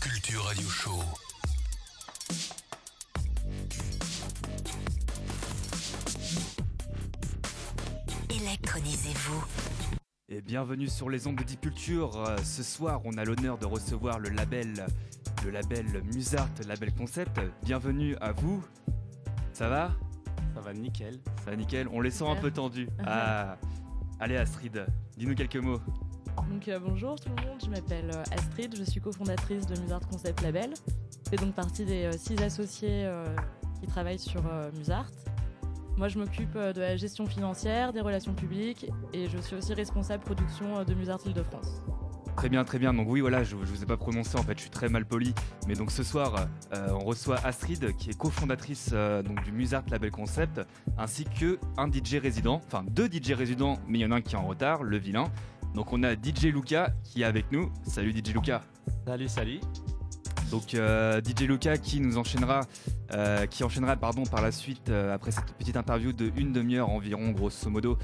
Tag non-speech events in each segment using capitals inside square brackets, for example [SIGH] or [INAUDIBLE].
Culture Radio Show. Électronisez-vous. Et bienvenue sur les ondes de Deep Culture. Euh, Ce soir, on a l'honneur de recevoir le label, le label Musart, label concept. Bienvenue à vous. Ça va? Ça va nickel. Ça va nickel On les sent un peu tendus. [LAUGHS] Ah. Allez Astrid, dis-nous quelques mots. Donc euh, bonjour tout le monde, je m'appelle euh, Astrid, je suis cofondatrice de Musart Concept Label. Je fais donc partie des euh, six associés qui travaillent sur Musart. Moi je m'occupe de la gestion financière, des relations publiques et je suis aussi responsable production de Musart Île-de-France. Très bien, très bien. Donc oui, voilà, je, je vous ai pas prononcé en fait, je suis très mal poli. Mais donc ce soir, on reçoit Astrid, qui est cofondatrice du Musart Label Concept, ainsi que un DJ résident, enfin deux DJ résidents, mais il y en a un qui est en retard, le vilain. Donc on a DJ Luca qui est avec nous. Salut DJ Luca. Salut, salut. Donc euh, DJ Luca qui nous enchaînera, euh, qui enchaînera pardon par la suite euh, après cette petite interview de une demi-heure environ grosso modo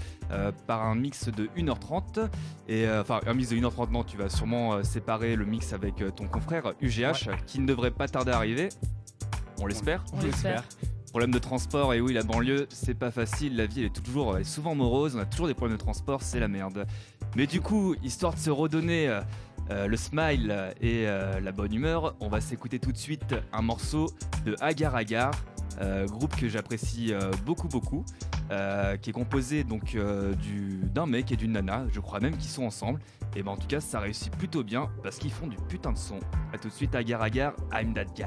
par un mix de 1h30 et euh, enfin un mix de 1h30 non tu vas sûrement séparer le mix avec ton confrère UGH qui ne devrait pas tarder à arriver. On l'espère. On l'espère. Problème de transport et oui la banlieue c'est pas facile, la vie elle est toujours elle est souvent morose, on a toujours des problèmes de transport, c'est la merde. Mais du coup, histoire de se redonner euh, euh, le smile et euh, la bonne humeur, on va s'écouter tout de suite un morceau de Agar Agar, groupe que j'apprécie beaucoup beaucoup, qui est composé donc du- d'un mec et d'une nana, je crois même qu'ils sont ensemble. Et ben en tout cas ça réussit plutôt bien parce qu'ils font du putain de son. A tout de suite Agar Agar, I'm that guy.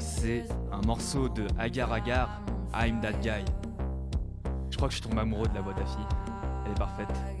C'est un morceau de Agar Agar, I'm That Guy. Je crois que je suis tombé amoureux de la voix d'Afi. Elle est parfaite.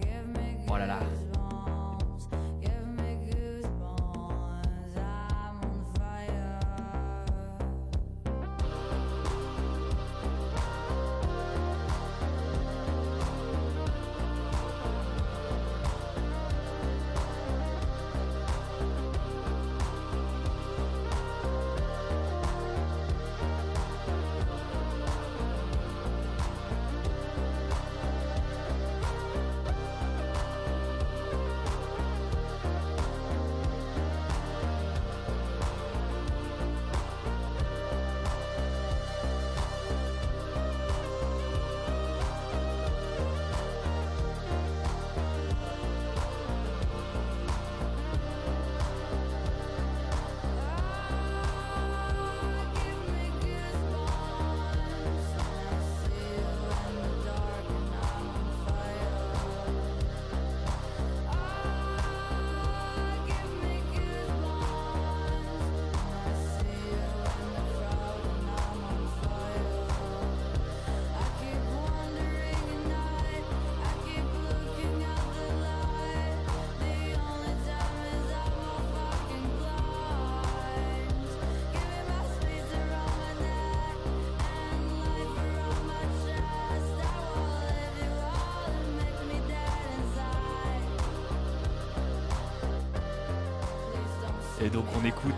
Et donc on écoute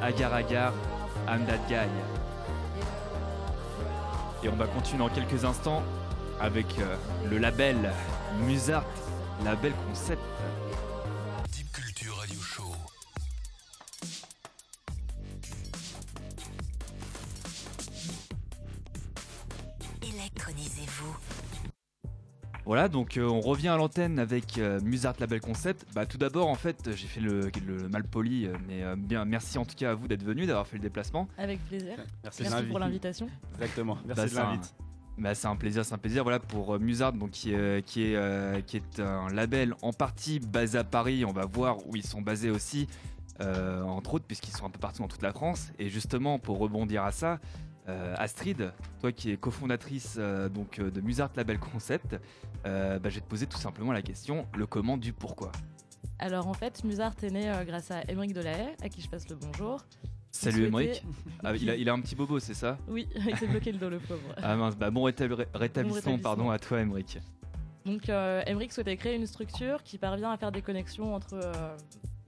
Agar Agar, I'm That Guy. Et on va continuer dans quelques instants avec euh, le label Musart, label concept. Voilà, donc euh, on revient à l'antenne avec euh, Musart Label Concept. Bah, tout d'abord, en fait, j'ai fait le, le mal poli, euh, mais euh, bien, merci en tout cas à vous d'être venu, d'avoir fait le déplacement. Avec plaisir. Merci, Merci pour l'invitation. Exactement. Merci Bah, de c'est un- l'invite. Bah, c'est un plaisir, c'est un plaisir. Voilà pour euh, Musart, donc qui est, qui est, euh, qui est un label en partie basé à Paris. On va voir où ils sont basés aussi, euh, entre autres, puisqu'ils sont un peu partout dans toute la France. Et justement, pour rebondir à ça, euh, Astrid, toi qui es cofondatrice euh, donc euh, de Musart Label Concept, euh, bah, je vais te poser tout simplement la question le comment du pourquoi. Alors en fait, Musart est né grâce à Émeric Delahaye, à qui je passe le bonjour. Salut Emmerich. Ah, il, a, il a un petit bobo, c'est ça? Oui, [LAUGHS] il s'est bloqué le dos, le pauvre. Ah mince, bah, bon rétabli- rétablissement, rétablissement. pardon à toi Emmerich. Donc, Emmerich souhaitait créer une structure qui parvient à faire des connexions entre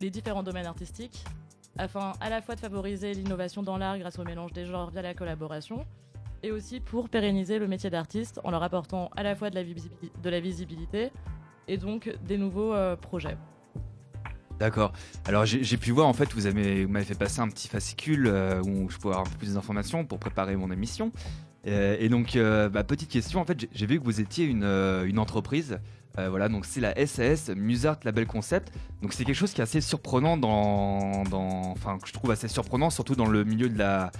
les différents domaines artistiques, afin à la fois de favoriser l'innovation dans l'art grâce au mélange des genres via la collaboration, et aussi pour pérenniser le métier d'artiste en leur apportant à la fois de la, visibilité, et donc des nouveaux euh, projets. D'accord. Alors j'ai pu voir en fait, vous avez- vous m'avez fait passer un petit fascicule euh, où je pouvais avoir un peu plus d'informations pour préparer mon émission. Euh, et donc, bah, petite question, en fait, j'ai- vu que vous étiez une entreprise. Euh, voilà, donc c'est la SAS, Musart Label Concept. Donc c'est quelque chose qui est assez surprenant dans, enfin que je trouve assez surprenant, surtout dans le milieu de la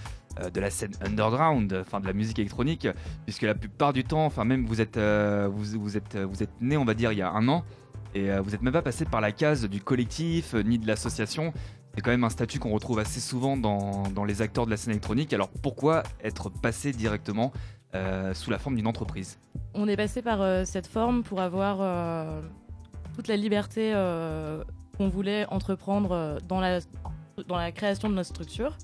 euh, de la scène underground, enfin de la musique électronique, puisque la plupart du temps, enfin même vous êtes euh, vous, êtes vous êtes né, on va dire, il y a un an, et vous n'êtes même pas passé par la case du collectif ni de l'association. C'est quand même un statut qu'on retrouve assez souvent dans, dans les acteurs de la scène électronique. Alors pourquoi être passé directement euh, sous la forme d'une entreprise On est passé par euh, cette forme pour avoir euh, toute la liberté qu'on voulait entreprendre dans la, dans la création de notre structure.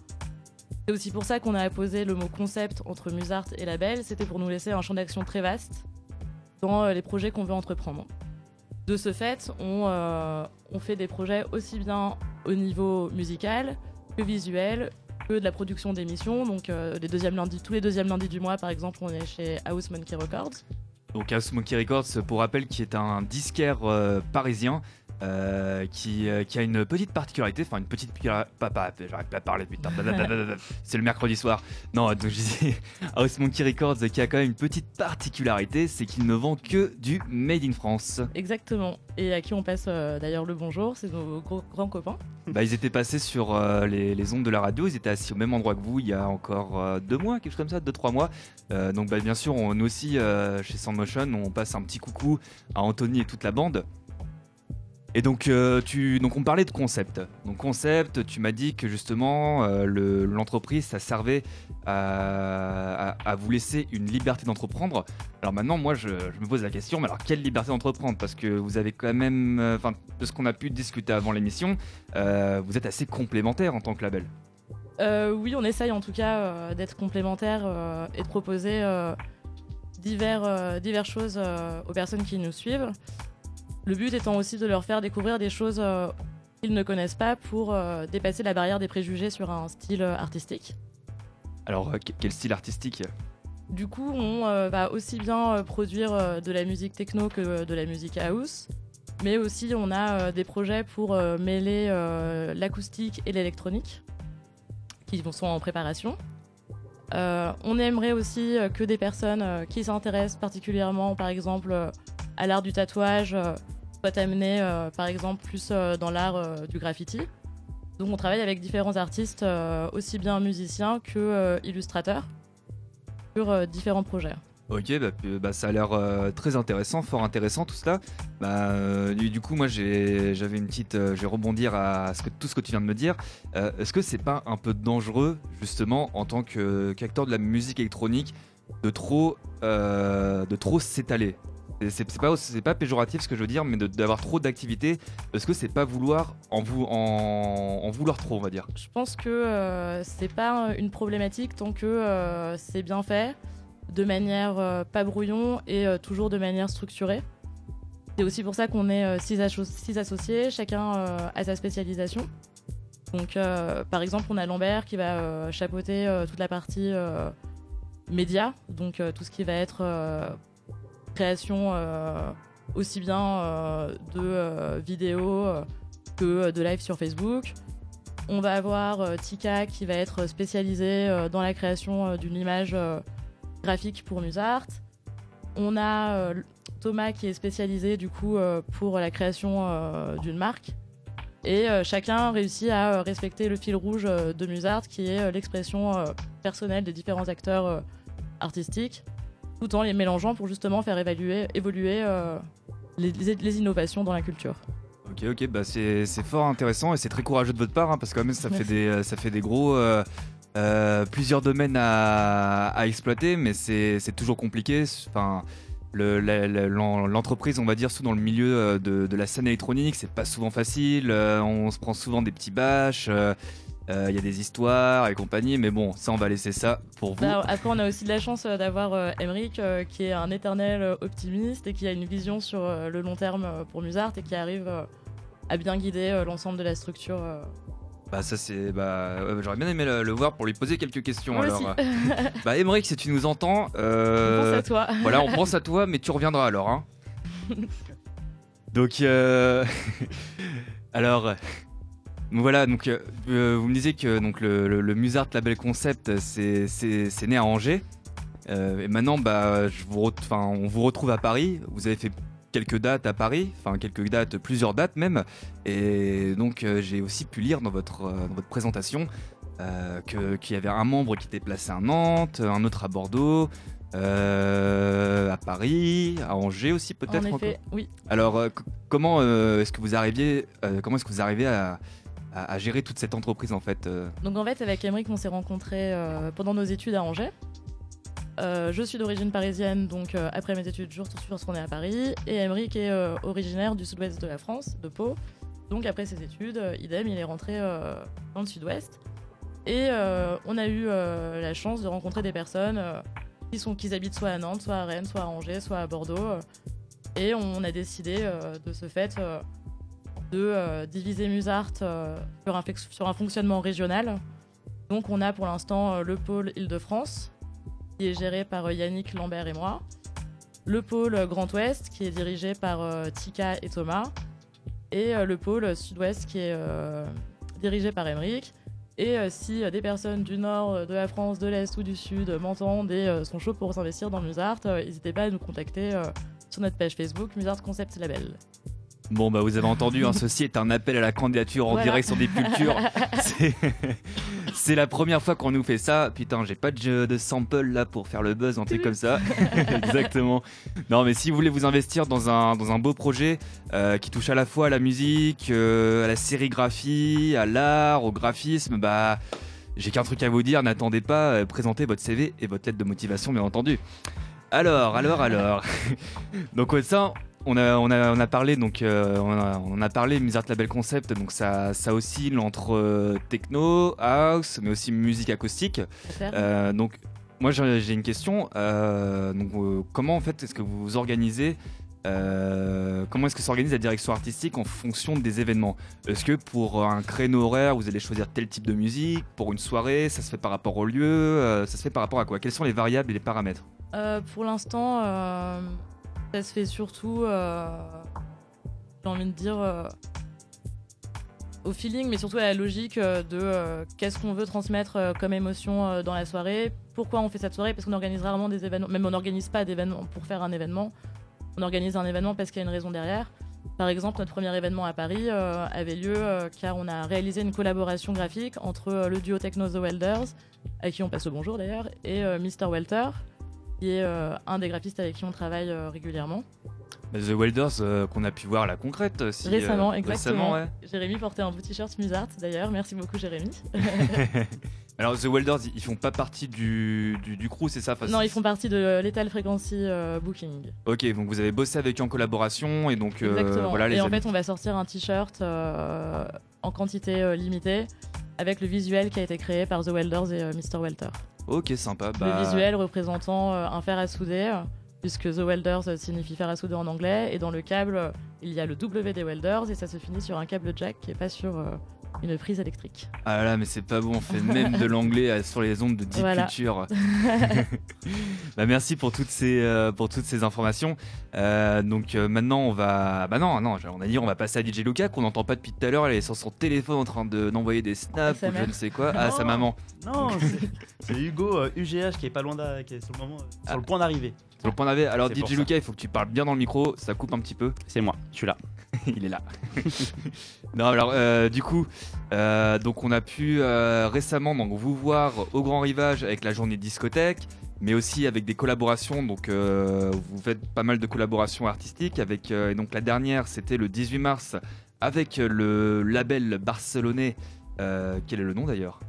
C'est aussi pour ça qu'on a apposé le mot concept entre Musart et Label. C'était pour nous laisser un champ d'action très vaste dans les projets qu'on veut entreprendre. De ce fait, on, fait des projets aussi bien au niveau musical que visuel, de la production d'émissions. Donc, euh, les deuxièmes lundis, tous les deuxièmes lundis du mois, par exemple, on est chez House Monkey Records. Donc House Monkey Records, pour rappel, qui est un disquaire euh, parisien euh, qui, euh, qui a une petite particularité, enfin une petite particularité, pas, pas, j'arrête pas à parler putain, [LAUGHS] c'est le mercredi soir. Non, donc je disais [LAUGHS] House Monkey Records qui a quand même une petite particularité, c'est qu'il ne vend que du Made in France. Exactement. Et à qui on passe euh, d'ailleurs le bonjour, c'est nos gros, grands copains. Bah, ils étaient passés sur les, les ondes de la radio, ils étaient assis au même endroit que vous il y a encore deux mois, quelque chose comme ça, deux, trois mois. Donc bah, bien sûr, on, nous aussi, chez Soundmotion, on passe un petit coucou à Anthony et toute la bande. Et donc, euh, tu, donc on parlait de concept. Donc concept, tu m'as dit que justement euh, le- l'entreprise, ça servait à, vous laisser une liberté d'entreprendre. Alors maintenant, moi, je, me pose la question, mais alors quelle liberté d'entreprendre? Parce que vous avez quand même, euh, enfin, de ce qu'on a pu discuter avant l'émission, vous êtes assez complémentaires en tant que label. Oui, on essaye en tout cas d'être complémentaires et de proposer divers, diverses choses aux personnes qui nous suivent. Le but étant aussi de leur faire découvrir des choses euh, qu'ils ne connaissent pas pour euh, dépasser la barrière des préjugés sur un style euh, artistique. Alors, que- quel style artistique? Du coup, on va aussi bien produire de la musique techno que de la musique house, mais aussi on a des projets pour mêler l'acoustique et l'électronique qui vont- sont en préparation. Euh, on aimerait aussi que des personnes qui s'intéressent particulièrement, par exemple, à l'art du tatouage, soient amenées, euh, par exemple, plus euh, dans l'art euh, du graffiti. Donc on travaille avec différents artistes, aussi bien musiciens que illustrateurs sur différents projets. Ok, bah, bah, ça a l'air très intéressant, fort intéressant tout cela. Bah, du, coup, moi, j'avais une petite, je vais rebondir à tout ce que tu viens de me dire. Est-ce que c'est pas un peu dangereux, justement, en tant qu'acteur de la musique électronique, de trop, de trop s'étaler? C'est- pas, pas péjoratif ce que je veux dire, mais d'avoir trop d'activités. Est-ce que c'est pas vouloir en, vou- en, en vouloir trop, on va dire Je pense que euh, c'est pas une problématique tant que euh, c'est bien fait, de manière euh, pas brouillon et euh, toujours de manière structurée. C'est aussi pour ça qu'on est six, asso- six associés, chacun a sa spécialisation. Donc, par exemple, on a Lambert qui va chapeauter toute la partie média, donc tout ce qui va être création euh, aussi bien euh, de euh, vidéos que de live sur Facebook. On va avoir Tika qui va être spécialisée dans la création d'une image graphique pour Musart. On a Thomas qui est spécialisé du coup pour la création d'une marque. Et chacun réussit à respecter le fil rouge de Musart qui est l'expression personnelle des différents acteurs artistiques, tout en les mélangeant pour justement faire évaluer, évoluer euh, les- innovations dans la culture. Ok, ok, bah c'est fort intéressant et c'est très courageux de votre part hein, parce que quand même ça fait des euh, ça fait des gros euh, euh, plusieurs domaines à, à exploiter, mais c'est toujours compliqué. Enfin, le- l'entreprise, on va dire, surtout dans le milieu de, de la scène électronique, c'est pas souvent facile. euh, on se prend souvent des petits bâches. Euh, euh, Il y a des histoires et compagnie, mais bon, ça on va laisser ça pour vous. Bah, après, on a aussi de la chance euh, d'avoir euh, Emeric, euh, qui est un éternel optimiste et qui a une vision sur le long terme pour Musart et qui arrive à bien guider l'ensemble de la structure. Bah ça c'est bah j'aurais bien aimé le, le voir pour lui poser quelques questions. Moi alors, aussi. [LAUGHS] bah Émeric, si tu nous entends, euh, Pense à toi. [LAUGHS] Voilà, on pense à toi, mais tu reviendras alors. Hein. [LAUGHS] donc, euh, alors, voilà, donc euh, euh, vous me disiez que donc, le, le, le Musart Label Concept, c'est né à Angers. Euh, et maintenant, bah, je vous on vous retrouve à Paris. Vous avez fait quelques dates à Paris, enfin quelques dates, plusieurs dates même. Et donc, euh, j'ai aussi pu lire dans votre, dans votre présentation qu'il y avait un membre qui était placé à Nantes, un autre à Bordeaux, euh, à Paris, à Angers aussi peut-être. En encore. effet, oui. Alors, euh, comment euh, est-ce que vous arriviez, comment est-ce que vous arrivez à, à- gérer toute cette entreprise en fait euh Donc en fait, avec Emeric, on s'est rencontrés euh, pendant nos études à Angers. Euh, je suis d'origine parisienne, donc après mes études, je suis retournée à Paris. Et Emeric est originaire du sud-ouest de la France, de Pau. Donc après ses études, idem, il est rentré dans le sud-ouest. Et on a eu la chance de rencontrer des personnes qui, sont, qui habitent soit à Nantes, soit à Rennes, soit à Angers, soit à Bordeaux. et on a décidé de ce fait de euh, diviser Musart euh, sur, un, fonctionnement régional. Donc on a pour l'instant euh, le pôle Île-de-France, qui est géré par Yannick Lambert et moi. Le pôle Grand Ouest, qui est dirigé par Tika et Thomas. Et le pôle Sud-Ouest, qui est dirigé par Emeric. Et si des personnes du nord, de la France, de l'est ou du sud m'entendent et sont chauds pour s'investir dans Musart, n'hésitez pas à nous contacter sur notre page Facebook Musart Concept Label. Bon, bah vous avez entendu, hein, [LAUGHS] ceci est un appel à la candidature en Voilà. direct sur des cultures. [LAUGHS] C'est- la première fois qu'on nous fait ça. Putain, j'ai pas de, sample là pour faire le buzz, un truc comme ça. [LAUGHS] Exactement. Non, mais si vous voulez vous investir dans un, dans un beau projet euh, qui touche à la fois à la musique, euh, à la sérigraphie, à l'art, au graphisme, bah. J'ai qu'un truc à vous dire, n'attendez pas, euh, présentez votre CV et votre lettre de motivation, bien entendu. Alors, alors, alors. donc ça, on a, on a, on a parlé donc euh, on, a, on a parlé Mizart Label Concept donc ça, ça oscille entre euh, techno, house mais aussi musique acoustique. Euh, donc moi j'ai une question. Donc comment en fait est-ce que vous organisez comment est-ce que s'organise la direction artistique en fonction des événements? Est-ce que pour un créneau horaire, vous allez choisir tel type de musique? Pour une soirée, ça se fait par rapport au lieu Ça se fait par rapport à quoi? Quels sont les variables et les paramètres? Pour l'instant, ça se fait surtout, euh, j'ai envie de dire, euh, au feeling, mais surtout à la logique euh, de qu'est-ce qu'on veut transmettre comme émotion dans la soirée, pourquoi on fait cette soirée, parce qu'on organise rarement des événements, même on n'organise pas d'événements pour faire un événement, on organise un événement parce qu'il y a une raison derrière. Par exemple, notre premier événement à Paris avait lieu car on a réalisé une collaboration graphique entre le duo techno The Welders, à qui on passe le bonjour d'ailleurs, et Mr. Welter, qui est euh, un des graphistes avec qui on travaille euh, régulièrement. The Welders euh, qu'on a pu voir à la concrète si, euh, Récemment, exactement. récemment, ouais. Jérémy portait un beau t-shirt Musart d'ailleurs, merci beaucoup Jérémy. [LAUGHS] [LAUGHS] Alors The Welders, ils- font pas partie du, du, du crew, c'est ça Enfin, non, ils font partie de Lethal Frequency euh, Booking. Ok, donc vous avez bossé avec eux en collaboration et donc Exactement. voilà les et en amis. fait, on va sortir un t-shirt en quantité limitée avec le visuel qui a été créé par The Welders et Mr. Welter. Ok, sympa. Bah, Le visuel représentant euh, un fer à souder, euh, puisque The Welders euh, signifie fer à souder en anglais, et dans le câble, il y a le W des Welders, et ça se finit sur un câble jack qui est pas sur euh, une prise électrique. Ah là, mais c'est pas bon, on fait même de l'anglais euh, sur les ondes de Deep Voilà. Culture. [LAUGHS] [LAUGHS] bah, merci pour toutes ces, euh, pour toutes ces informations. Euh, donc euh, maintenant, on va. Bah non, non, on a dit on va passer à DJ Luca qu'on n'entend pas depuis tout à l'heure. Elle est sur son téléphone en train de- d'envoyer des snaps ou je ne sais quoi. Ah, Non. sa maman. Non, c'est- Hugo euh, UGH qui est pas loin qui est sur le moment euh, sur Ah. le point d'arriver. Sur le point d'arrivée. Alors DJ. Luca, il faut que tu parles bien dans le micro, ça coupe un petit peu. C'est moi, je suis là. [LAUGHS] il est là. [LAUGHS] non, alors euh, du coup, euh, donc on a pu euh, récemment donc vous voir au Grand Rivage avec la journée discothèque, mais aussi avec des collaborations. Donc vous faites pas mal de collaborations artistiques avec et donc la dernière c'était le 18 mars avec le label barcelonais. quel est le nom d'ailleurs?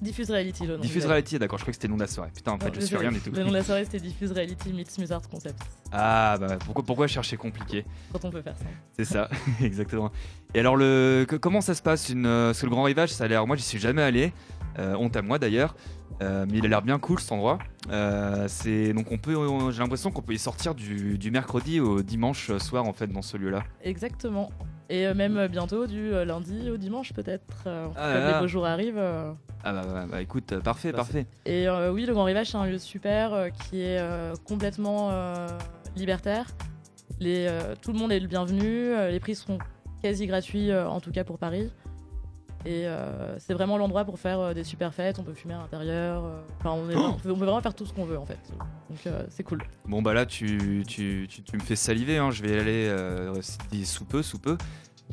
Diffuse Reality, le nom. Diffuse Reality, d'accord, je crois que c'était le nom de la soirée. Putain, en fait, Non, je suis rien du tout. Le nom de la soirée, c'était Diffuse Reality meets Musart Concept. Ah, bah pourquoi, pourquoi chercher compliqué Quand on peut faire ça. C'est ça, [LAUGHS] exactement. Et alors, le, comment ça se passe une, euh, Parce que le Grand Rivage, ça a l'air. Moi, j'y suis jamais allé. Euh, honte à moi d'ailleurs. Euh, mais il a l'air bien cool cet endroit. Euh, c'est donc on peut. on- J'ai l'impression qu'on peut y sortir du, du mercredi au dimanche soir en fait dans ce lieu-là. Exactement. Et même bientôt, du lundi au dimanche peut-être. euh, Ah là les beaux jours arrivent. euh. Ah bah, bah, bah, écoute, parfait, Bah, parfait. Et euh, oui, le Grand Rivage, c'est un lieu super euh, qui est euh, complètement euh, libertaire. Les, euh, tout le monde est le bienvenu. les prix seront quasi gratuits, euh, en tout cas pour Paris. Et euh, c'est vraiment l'endroit pour faire euh, des super fêtes. On peut fumer à l'intérieur. euh, Enfin, on, est- on peut, on peut vraiment faire tout ce qu'on veut en fait. Donc euh, c'est cool. Bon bah là, tu, tu, tu, tu me fais saliver. hein, Je vais y aller euh, sous peu, sous peu.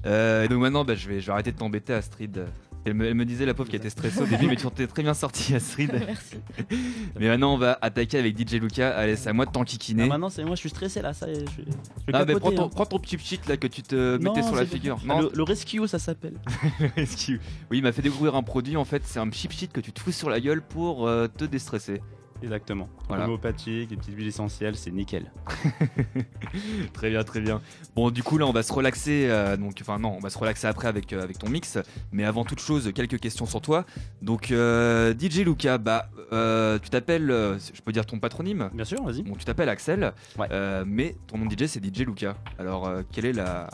Euh, et donc maintenant, bah, je vais, je vais arrêter de t'embêter, Astrid. Elle me, elle me disait la pauvre qui était stressée au début, mais tu t'es très bien sorti, Astrid. [LAUGHS] Merci. [LAUGHS] Mais maintenant, on va attaquer avec DJ Luca. Allez, c'est à moi de Ah, t'enquiquiner. maintenant, c'est moi, je suis stressé là. Ça, je, Ah, mais capoter, prends ton, hein. prends ton petit cheat là que tu te Non, mettais sur la figure. Ah, Non, le, le rescue, ça s'appelle. [LAUGHS] Excuse. Oui, il m'a fait découvrir un produit en fait, c'est un chip sheet que tu te fous sur la gueule pour euh, te déstresser. Exactement. Voilà. Homéopathique, des petites huiles essentielles, c'est nickel. [LAUGHS] très bien, très bien. Bon, du coup là, on va se relaxer. euh, donc, enfin non, on va se relaxer après avec euh, avec ton mix. Mais avant toute chose, quelques questions sur toi. Donc, euh, DJ Luca, bah, tu t'appelles, je peux dire ton patronyme. Bien sûr, vas-y. Bon, tu t'appelles Axel, Ouais. mais ton nom de DJ c'est DJ Luca. Alors, euh, quel est la,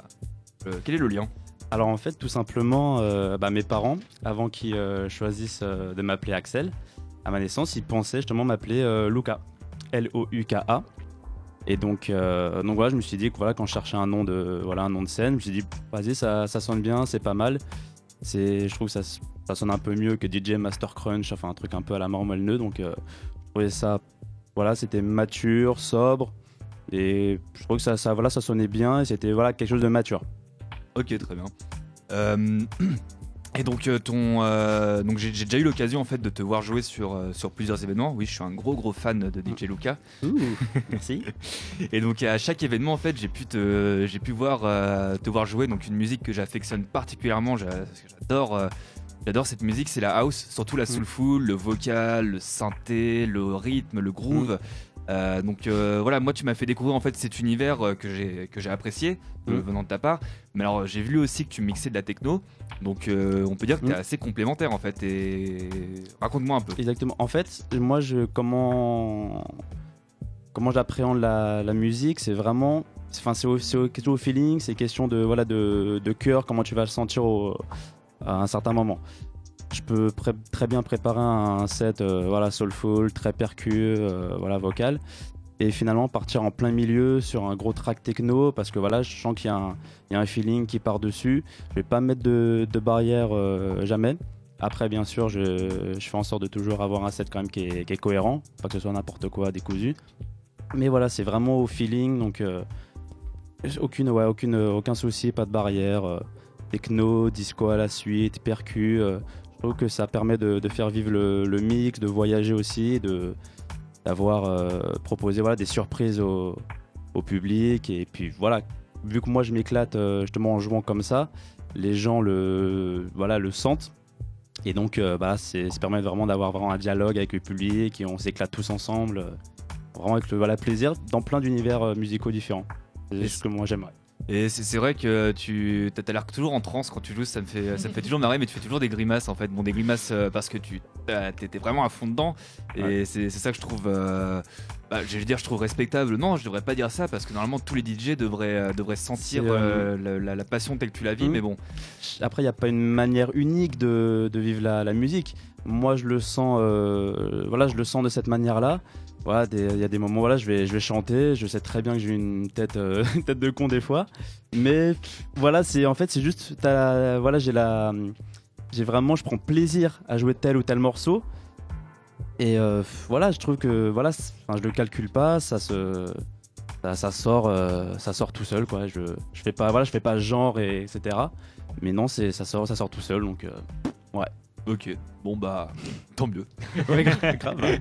quel est le lien? Alors en fait, tout simplement, bah, mes parents, avant qu'ils choisissent de m'appeler Axel, à ma naissance, ils pensaient justement m'appeler euh, Luca, L-O-U-K-A. Et donc, euh, donc voilà, je me suis dit que voilà, quand je cherchais un nom de, voilà, un nom de scène, je me suis dit, vas-y, ça, ça sonne bien, c'est pas mal. C'est, je trouve que ça, ça sonne un peu mieux que DJ Master Crunch, enfin un truc un peu à la marmolle donc euh, je trouvais ça, voilà, c'était mature, sobre. Et je trouve que ça, ça, voilà, ça sonnait bien et c'était voilà, quelque chose de mature. Ok, très bien. [CLEARS THROAT] Et donc, euh, ton, euh, donc j'ai j'ai déjà eu l'occasion en fait de te voir jouer sur, euh, sur plusieurs événements. Oui, je suis un gros gros fan de DJ Luca. Ouh, [LAUGHS] merci. Et donc à chaque événement en fait, j'ai pu te, j'ai pu voir euh, te voir jouer donc une musique que j'affectionne particulièrement. j'a- J'adore, euh, j'adore cette musique, c'est la house, surtout la soulful, le vocal, le synthé, le rythme, le groove. Euh, donc euh, voilà, moi tu m'as fait découvrir en fait cet univers euh, que j'ai que j'ai apprécié Mm. venant de ta part. Mais alors j'ai vu aussi que tu mixais de la techno, donc on peut dire que tu es Mm. assez complémentaire en fait. Et raconte-moi un peu. Exactement. En fait, moi, je comment comment j'appréhende la, la musique, c'est vraiment, enfin, c'est au- au- feeling, c'est question de voilà de, de cœur, comment tu vas le sentir au- à un certain moment. Je peux très bien préparer un set, euh, voilà, soulful, très percu, euh, voilà, vocal, et finalement partir en plein milieu sur un gros track techno parce que voilà, je sens qu'il y, a un- feeling qui part dessus. Je vais pas mettre de, barrière euh, jamais. Après, bien sûr, je, fais en sorte de toujours avoir un set quand même qui est, cohérent, pas que ce soit n'importe quoi décousu. Mais voilà, c'est vraiment au feeling, donc aucune, ouais, aucune, aucun souci, pas de barrière. techno, disco à la suite, percu. Trouve que ça permet de, de faire vivre le, le mix, de voyager aussi, de d'avoir euh, proposé voilà, des surprises au, au public. Et puis voilà, vu que moi je m'éclate euh, justement en jouant comme ça, les gens le, voilà, le sentent. Et donc, euh, bah, c'est- ça permet vraiment d'avoir vraiment un dialogue avec le public et on s'éclate tous ensemble. vraiment avec le voilà, plaisir dans plein d'univers musicaux différents. C'est ce que moi j'aimerais. Et c'est vrai que tu as l'air toujours en transe quand tu joues, ça me fait, ça me fait toujours marrer, mais tu fais toujours des grimaces en fait. Bon, des grimaces euh, parce que tu étais vraiment à fond dedans, et Ouais. c'est ça que je trouve, euh, bah, je dire, je trouve respectable. Non, je devrais pas dire ça parce que normalement tous les DJ devraient, euh, devraient sentir euh, la, passion telle que tu la vis, mais bon. Après, il n'y a pas une manière unique de, de vivre la, la musique. Moi, je le sens, euh, voilà, je le sens de cette manière-là. Voilà, il y a des moments, voilà, je vais, je vais chanter. Je sais très bien que j'ai une tête, euh, [LAUGHS] tête de con des fois, mais voilà, c'est en fait, c'est juste, t'as- voilà, j'ai la, j'ai vraiment, je prends plaisir à jouer tel ou tel morceau. Et euh, voilà, je trouve que voilà, enfin, je le calcule pas, ça se, ça, sort, euh, ça sort tout seul, quoi. Je, je fais pas, voilà, je fais pas genre et etc. Mais non, c'est ça sort, ça sort tout seul, donc. euh, Ok, bon bah, [LAUGHS] tant mieux. [LAUGHS] ouais, grave,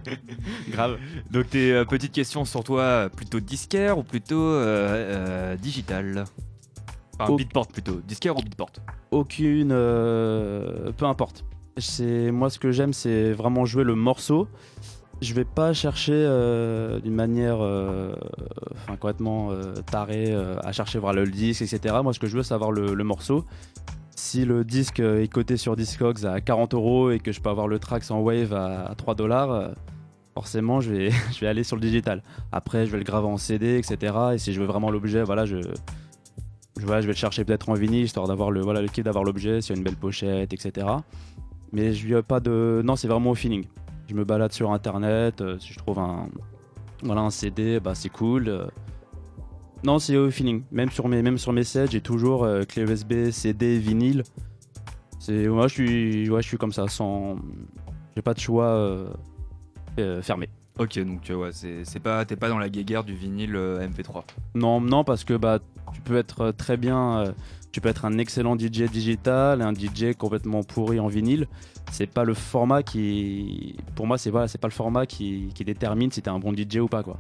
grave. Donc tes euh, petites questions sur toi, plutôt disquaire ou plutôt euh, euh, digital? Enfin, Oh. beatport plutôt, disquaire ou beatport Aucune, euh, peu importe. C'est moi ce que j'aime, c'est vraiment jouer le morceau. Je vais pas chercher euh, d'une manière, euh, enfin complètement euh, tarée euh, à chercher voir le disque, etc. Moi, ce que je veux, c'est avoir le, le morceau. Si le disque est coté sur Discogs à 40 euros et que je peux avoir le track sans wave à, à 3 dollars, euh, forcément, je vais, [LAUGHS] je vais aller sur le digital. Après, je vais le graver en CD, etc. Et si je veux vraiment l'objet, voilà, je, voilà, je vais le chercher peut-être en vinyle, histoire d'avoir le, voilà, kiff d'avoir l'objet, s'il y a une belle pochette, etc. Mais je lui pas de. Non, c'est vraiment au feeling. Je me balade sur internet, euh, si je trouve un, voilà, un CD, bah, c'est cool. euh. Non, c'est au feeling. Même sur mes, même sur mes sets, j'ai toujours euh, clé USB, CD, vinyle. C'est, moi, je suis, ouais, je suis comme ça, sans. J'ai pas de choix euh, euh, fermé. Ok, donc ouais, c'est pas, t'es pas dans la guéguerre du vinyle euh, MP3. Non, non, parce que bah, tu peux être très bien, tu peux être un excellent DJ digital, un DJ complètement pourri en vinyle. C'est pas le format qui, pour moi, c'est voilà, c'est pas le format qui, qui détermine si t'es un bon DJ ou pas quoi.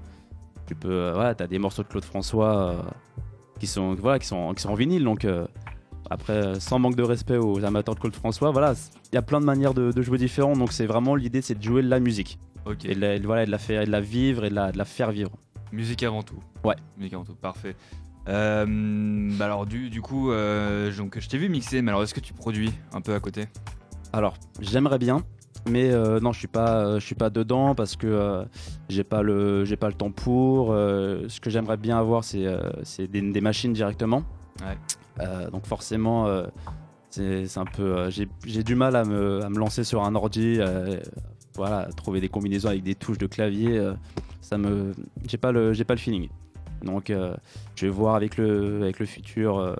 Tu peux, euh, voilà, t'as des morceaux de Claude François euh, qui sont, voilà, qui sont, qui sont en vinyle, donc euh, après, sans manque de respect aux amateurs de Claude François, voilà, il y a plein de manières de, de jouer différents, donc c'est vraiment l'idée, c'est de jouer la musique Ok, et de la, voilà, et de la faire, de la vivre et de la, de la faire vivre. musique avant tout. Ouais. Musique avant tout, parfait. Euh, bah alors du, du coup, euh, donc, je t'ai vu mixer, mais alors est-ce que tu produis un peu à côté? Alors, j'aimerais bien, mais euh, non, je suis pas, euh, je suis pas dedans parce que euh, j'ai pas le, j'ai pas le temps pour. ce que j'aimerais bien avoir, c'est, c'est des, des machines directement. Ouais. Donc forcément, c'est, un peu, j'ai, j'ai du mal à me, à me lancer sur un ordi. voilà, trouver des combinaisons avec des touches de clavier, ça me, j'ai pas le, j'ai pas le feeling. Donc, je vais voir avec le, avec le futur,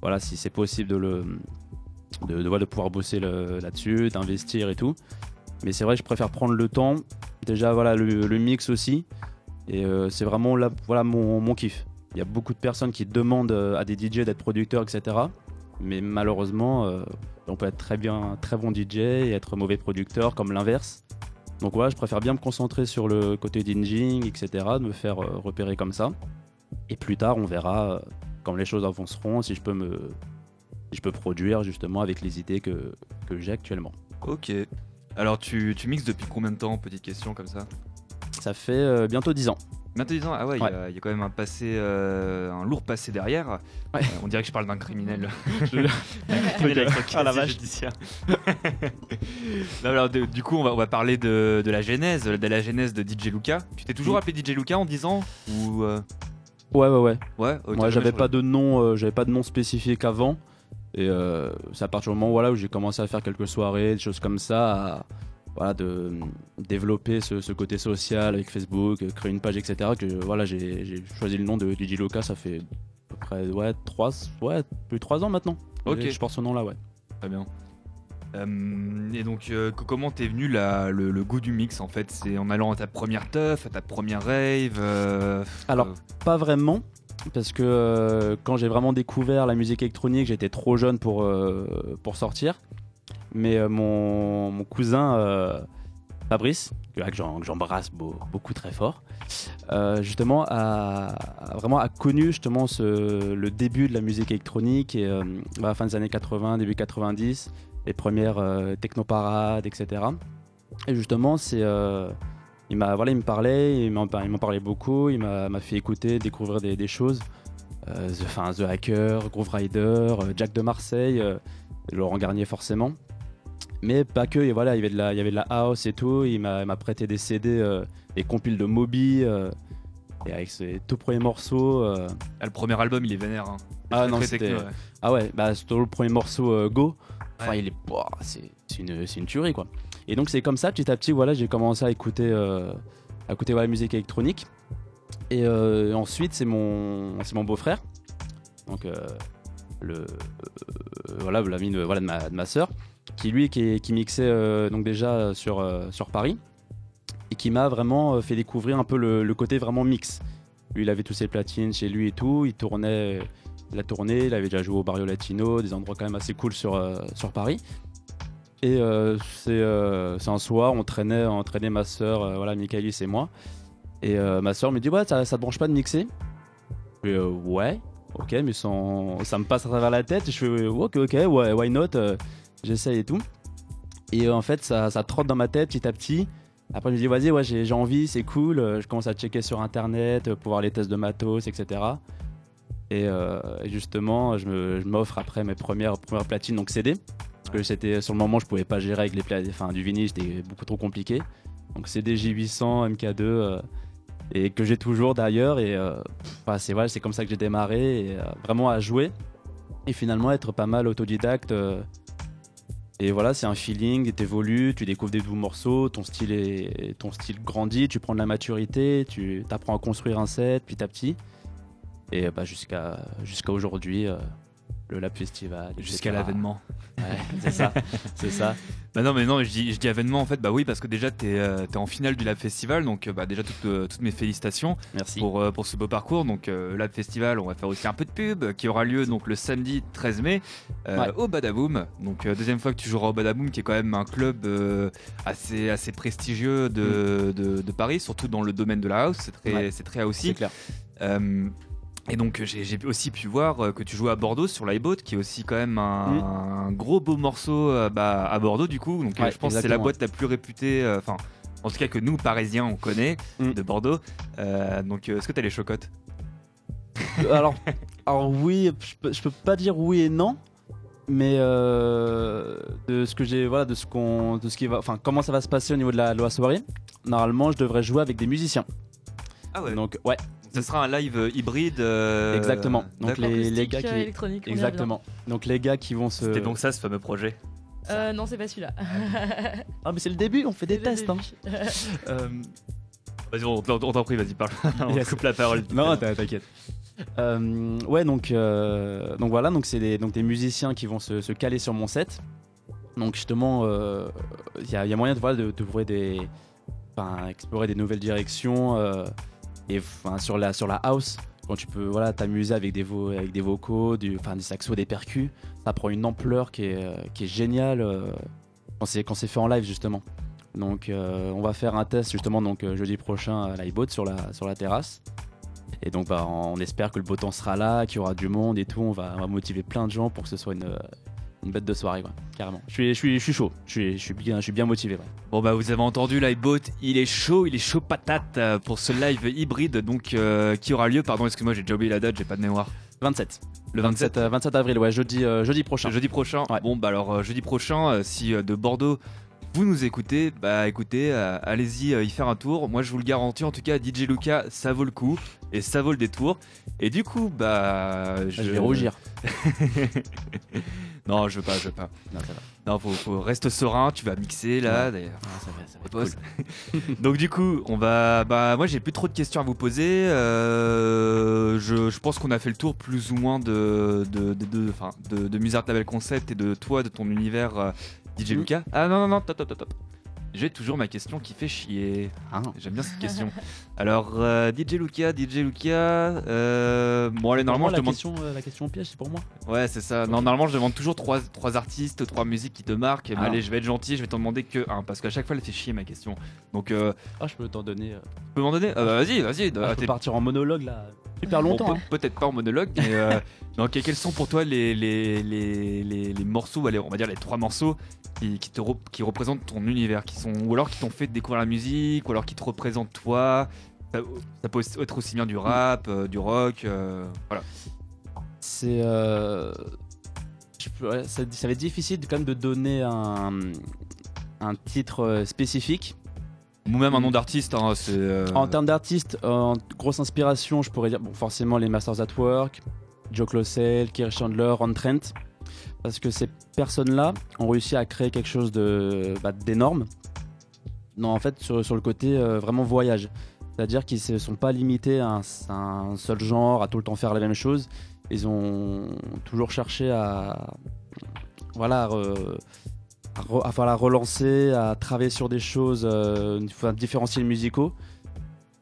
voilà, si c'est possible de le, de, de, de pouvoir bosser là-dessus, d'investir et tout. Mais c'est vrai, je préfère prendre le temps. Déjà, voilà, le, mix aussi. Et euh, c'est vraiment là, voilà mon, kiff. Il y a beaucoup de personnes qui demandent euh, à des DJ d'être producteurs, etc. Mais malheureusement, euh, on peut être très bien, très bon DJ et être mauvais producteur, comme l'inverse. Donc voilà, je préfère bien me concentrer sur le côté DJing, etc., de me faire repérer comme ça. Et plus tard, on verra, quand les choses avanceront, si je peux me, je peux produire justement avec les idées que, que j'ai actuellement. Ok. Alors tu, tu mixes depuis combien de temps Petite question comme ça? Ça fait euh, bientôt 10 ans. Bientôt 10 ans? Ah ouais, il y Ouais. a- il y, a quand même un passé, euh, un lourd passé derrière. Ouais. Euh, on dirait que je parle d'un criminel. [LAUGHS] [LAUGHS] [LAUGHS] Ah, la vache. judiciaire. Non, alors, de- du coup, on va, on va parler de, de la genèse, de la genèse de DJ Luca. Tu t'es toujours Oui. appelé DJ Luca en 10 ans ou euh, Ouais, ouais, ouais. Ouais, Moi, j'avais pas de nom, euh, j'avais pas de nom spécifique avant. Et euh, c'est à partir du moment voilà, où j'ai commencé à faire quelques soirées, des choses comme ça, à, voilà, de développer ce, ce côté social avec Facebook, créer une page, etc. Que voilà, j'ai j'ai choisi le nom de DJ Loca, ça fait à peu près ouais, 3, ouais, plus de 3 ans maintenant. Ok. Je porte ce nom là, ouais. Très bien. Euh, et donc, euh, co- comment t'es venu la- le, le goût du mix en fait? C'est en allant à ta première teuf, à ta première rave euh, Alors, Pas vraiment, parce que euh, quand j'ai vraiment découvert la musique électronique, j'étais trop jeune pour, euh, pour sortir. Mais euh, mon, cousin Fabrice, que, j'embrasse beau- beaucoup très fort, justement a, vraiment a connu justement le début de la musique électronique et à la fin des années 80, début 90, les premières technoparades, etc. Et justement, c'est il m'a voilà, il me parlait, il m'en il m'en parlait beaucoup, il m'a m'a fait écouter, découvrir des, des choses. Euh, The, The Hacker, Groove Rider, euh, Jack de Marseille, euh, Laurent Garnier forcément. Mais pas que, et voilà, il y avait de la, il y avait de la house et tout. Il m'a prêté des CD, euh, des compiles de Moby, et avec ses tout premiers morceaux. ah, le premier album, il est vénère. hein. Ah non, c'était- ouais. Ah ouais, bah le premier morceau Go. Enfin, Ouais. il est, c'est c'est une, c'est une tuerie quoi. Et donc c'est comme ça, petit à petit, voilà, j'ai commencé à écouter, euh, à écouter voilà, la musique électronique. Et euh, ensuite, c'est mon, beau-frère, donc euh, le, euh, voilà, l'ami de, voilà, ma, de sœur, qui lui, qui, mixait donc déjà sur, Paris et qui m'a vraiment fait découvrir un peu le, côté vraiment mix. Lui, il avait tous ses platines chez lui et tout, il tournait la tournée, il avait déjà joué au Barrio Latino, des endroits quand même assez cool sur Paris. Et euh, c'est euh, c'est un soir, on traînait, on traînait ma soeur, voilà, Michaelis et moi. Et euh, ma soeur me dit Ouais, ça, ça te branche pas de mixer? Je fais euh, Ouais, ok, mais sans, ça me passe à travers la tête. Je fais Ok, ok, why not euh, J'essaye et tout. Et euh, en fait, ça, trotte dans ma tête petit à petit. Après, je me dis Vas-y, j'ai envie, c'est cool. Euh, Je commence à checker sur internet euh, pour voir les tests de matos, etc. Et euh, justement, je me- je m'offre après mes premières, premières platines, donc CD. Parce que c'était sur le moment, je pouvais pas gérer avec les pla- enfin, du vinyle, c'était beaucoup trop compliqué. Donc CD J800, MK2, euh, et que j'ai toujours d'ailleurs. Et euh, bah, c'est c'est comme ça que j'ai démarré, euh, vraiment à jouer. Et finalement, être pas mal autodidacte. et voilà, c'est un feeling, t'évolues, tu découvres des nouveaux morceaux, ton style, est, ton style grandit, tu prends de la maturité, tu apprends à construire un set petit à petit. Et bah, jusqu'à aujourd'hui, le Lab Festival. Jusqu'à l'avènement. Ouais, c'est ça, [LAUGHS] c'est ça. Bah non, mais non, je dis, je dis avènement en fait, bah oui, parce que déjà t'es euh, t'es en finale du Lab Festival, donc euh, bah déjà toutes, euh, toutes mes félicitations Merci. pour, pour ce beau parcours. Donc euh, Lab Festival, on va faire aussi un peu de pub qui aura lieu donc le samedi 13 mai euh, Ouais. au Badaboom. Donc euh, deuxième fois que tu joueras au Badaboom, qui est quand même un club assez, assez prestigieux de, de, de Paris, surtout dans le domaine de la house, c'est très, Ouais. c'est très aussi. C'est clair. Euh, et donc j'ai j'ai aussi pu voir euh, que tu joues à Bordeaux sur l'iBoat, qui est aussi quand même un, un gros beau morceau euh, bah, à Bordeaux du coup. Donc euh, Ouais, je pense que c'est la boîte la plus réputée, euh, enfin en tout cas que nous Parisiens on connaît Mm. de Bordeaux. Euh, donc euh, est-ce que tu as les chocottes? Euh, alors, alors oui, je peux, je peux pas dire oui et non, mais euh, de ce que j'ai, voilà, de ce qu'on, de ce qui va, enfin, comment ça va se passer au niveau de la, de la soirée. Normalement, je devrais jouer avec des musiciens. Ah ouais. Donc, ouais, Ce sera un live euh, hybride. euh, exactement. Donc les, gars euh, qui, revient. exactement. Donc les gars qui vont se. C'était donc ça ce fameux projet. Euh, non, c'est pas celui-là. [LAUGHS] Ah mais c'est le début, on fait des tests. Hein. [LAUGHS] Euh, Vas-y, on, t'en- on t'en prie, vas-y, parle. [LAUGHS] on Yes. coupe la parole. Non, t'in- t'inquiète. Euh, ouais, donc, euh, donc voilà, donc c'est des, donc des musiciens qui vont se, se caler sur mon set. Donc justement, euh, il y, a, il y a moyen de, voilà, de, d'ouvrir des, enfin, explorer des nouvelles directions euh, et sur la house quand tu peux voilà, t'amuser avec des, avec des vocaux, du, enfin, des saxos, des percus, ça prend une ampleur qui est, qui géniale euh, quand c'est quand fait en live justement. Donc euh, on va faire un test justement donc euh, jeudi prochain à l'iBot sur la, sur la terrasse. Et donc bah, on espère que le beau temps sera là, qu'il y aura du monde et tout. On va, on va motiver plein de gens pour que ce soit une, une bête de soirée quoi, carrément. Je suis, je suis, je suis chaud, je suis, je suis bien, je suis bien motivé. ouais. Bon bah vous avez entendu Livebot, il est chaud, il est chaud patate euh, pour ce live hybride donc euh, qui aura lieu, pardon excuse-moi j'ai déjà oublié la date, j'ai pas de mémoire. 27. Le 27 euh, 27 avril, ouais, jeudi, euh, jeudi prochain. Jeudi prochain. Ouais. Bon bah alors jeudi prochain, si de Bordeaux vous nous écoutez, bah écoutez, euh, allez-y euh, y faire un tour. Moi je vous le garantis, en tout cas DJ Luca, ça vaut le coup et ça vaut le détour. Et du coup bah Je vais rougir. [LAUGHS] non je veux pas, je veux pas. Non, ça va. Non faut, faut reste serein, tu vas mixer là. d'ailleurs. Ah, ça va, ça va être Pause. cool. [LAUGHS] Donc du coup, on va. Bah moi j'ai plus trop de questions à vous poser. Euh, je, je pense qu'on a fait le tour plus ou moins de de de, de, enfin, de, de Musart Label Concept et de toi, de ton univers euh, DJ Mhm. Lucas. Ah non non non, top top top top. J'ai toujours ma question qui fait chier. Ah, J'aime bien cette [LAUGHS] question. Alors euh, DJ Lucas, DJ Lucas. Euh, bon allez normalement je la demande. question, euh, la question piège, c'est pour moi. Ouais c'est ça. Non normalement je demande toujours trois trois artistes, trois musiques qui te marquent. Mais Ah. allez je vais être gentil, je vais t'en demander que un parce qu'à chaque fois elle fait chier ma question. Donc euh, Ah, je peux t'en donner. euh, tu peux m'en donner? Ah bah, Vas-y vas-y. ah, je peux partir en monologue là. Super longtemps. hein. Peut-être pas en monologue, mais euh, [LAUGHS] donc, quels sont pour toi les, les, les, les, les morceaux, allez, on va dire les trois morceaux qui, qui te rep- qui représentent ton univers, qui sont, ou alors qui t'ont fait découvrir la musique, ou alors qui te représentent toi ça, ça peut être aussi bien du rap, euh, du rock, euh, voilà. C'est. euh, ouais, ça, ça va être difficile quand même de donner un, un titre spécifique. Ou même un nom d'artiste, hein, En termes d'artistes, en grosse inspiration, je pourrais dire bon, forcément les Masters at Work, Joe Closell, Kerry Chandler, Ron Trent. Parce que ces personnes-là ont réussi à créer quelque chose bah, d'énorme. Non, en fait, sur, le côté euh, vraiment voyage. C'est-à-dire qu'ils ne se sont pas limités à un, un seul genre, à tout le temps faire la même chose. Ils ont toujours cherché à, voilà, à re- relancer, à travailler sur des choses, euh, enfin, différentiels musicaux.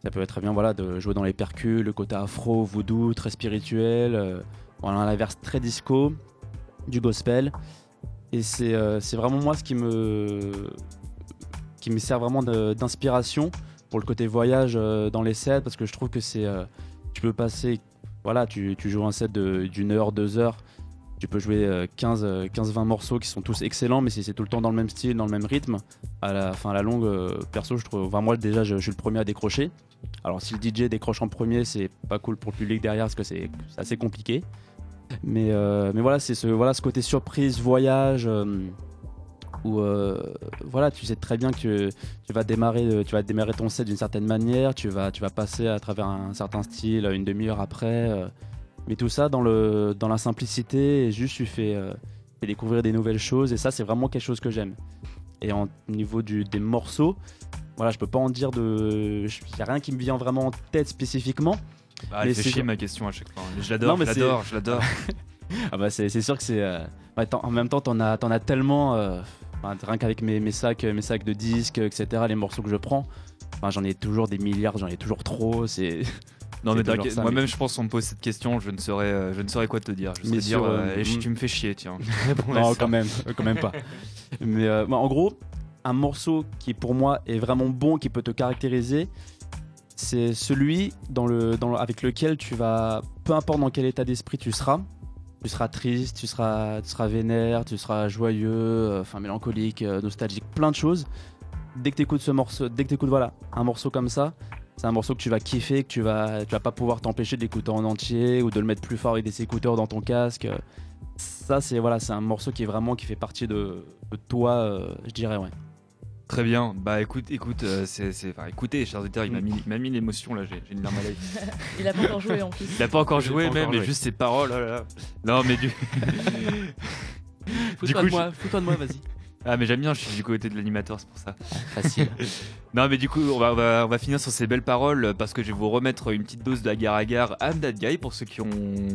Ça peut être très bien voilà, de jouer dans les percus, le côté afro, voodoo, très spirituel. euh, voilà, l'inverse très disco, du gospel. Et c'est euh, c'est vraiment moi ce qui me, sert vraiment d'inspiration pour le côté voyage euh, dans les sets parce que je trouve que c'est. euh, tu peux passer. Voilà, tu, joues un set d'une heure, deux heures. Tu peux jouer euh, 15, euh, 15-20 morceaux qui sont tous excellents, mais si c'est tout le temps dans le même style, dans le même rythme, à la fin, la longue, perso, je trouve. Enfin, moi, déjà, je, suis le premier à décrocher. Alors, si le DJ décroche en premier, c'est pas cool pour le public derrière parce que c'est assez compliqué. Mais, euh, mais voilà, c'est ce, voilà, ce côté surprise, voyage, euh, où euh, voilà, tu sais très bien que tu vas démarrer, tu vas démarrer ton set d'une certaine manière, tu vas, tu vas passer à travers un certain style une demi-heure après. mais tout ça dans, le, dans la simplicité, juste tu fais, découvrir des nouvelles choses, et ça, c'est vraiment quelque chose que j'aime. Et au niveau du, des morceaux, voilà, je peux pas en dire de. Il n'y a rien qui me vient vraiment en tête spécifiquement. Bah, elle mais fait chier ma question à chaque fois. Je l'adore, je l'adore, je l'adore. [LAUGHS] Ah bah c'est sûr que c'est. euh, ouais, en même temps, t'en as, tellement. euh, enfin, rien qu'avec mes, mes sacs, mes sacs de disques, etc., les morceaux que je prends, enfin, j'en ai toujours des milliards, j'en ai toujours trop. C'est. [LAUGHS] Non mais t'inquiète, moi-même je pense qu'on me pose cette question, je ne saurais, euh, je ne saurais quoi te dire. Je Mais dire, euh, euh, mm. tu me fais chier, tiens. [LAUGHS] Non, quand même, euh, quand même pas. Mais euh, bah, en gros, un morceau qui pour moi est vraiment bon, qui peut te caractériser, c'est celui avec lequel tu vas, peu importe dans quel état d'esprit tu seras, tu seras triste, tu seras, tu seras vénère, tu seras joyeux, euh, enfin mélancolique, euh, nostalgique, plein de choses. Dès que tu écoutes ce morceau, dès que voilà, un morceau comme ça, c'est un morceau que tu vas kiffer, que tu vas, tu vas pas pouvoir t'empêcher d'écouter en entier ou de le mettre plus fort avec des écouteurs dans ton casque. Ça, c'est voilà, c'est un morceau qui est vraiment qui fait partie de, de toi, euh, je dirais ouais. Très bien. Bah écoute, écoute, euh, c'est, c'est, enfin, écoutez, chers auditeurs, il m'a mis, il m'a mis l'émotion là. J'ai, j'ai une larme à l'œil. [LAUGHS] Il a pas encore joué en plus. Il a pas encore joué pas même, encore mais joué. juste ses paroles. oh là là. Non mais du. [LAUGHS] [LAUGHS] Fous-toi coup, de moi, fous-toi de moi, vas-y. Ah, mais j'aime bien, je suis du côté de l'animateur, c'est pour ça. Facile. [LAUGHS] Non, mais du coup, on va, on va, on va finir sur ces belles paroles parce que je vais vous remettre une petite dose de la gare à gare I'm That Guy pour ceux qui ont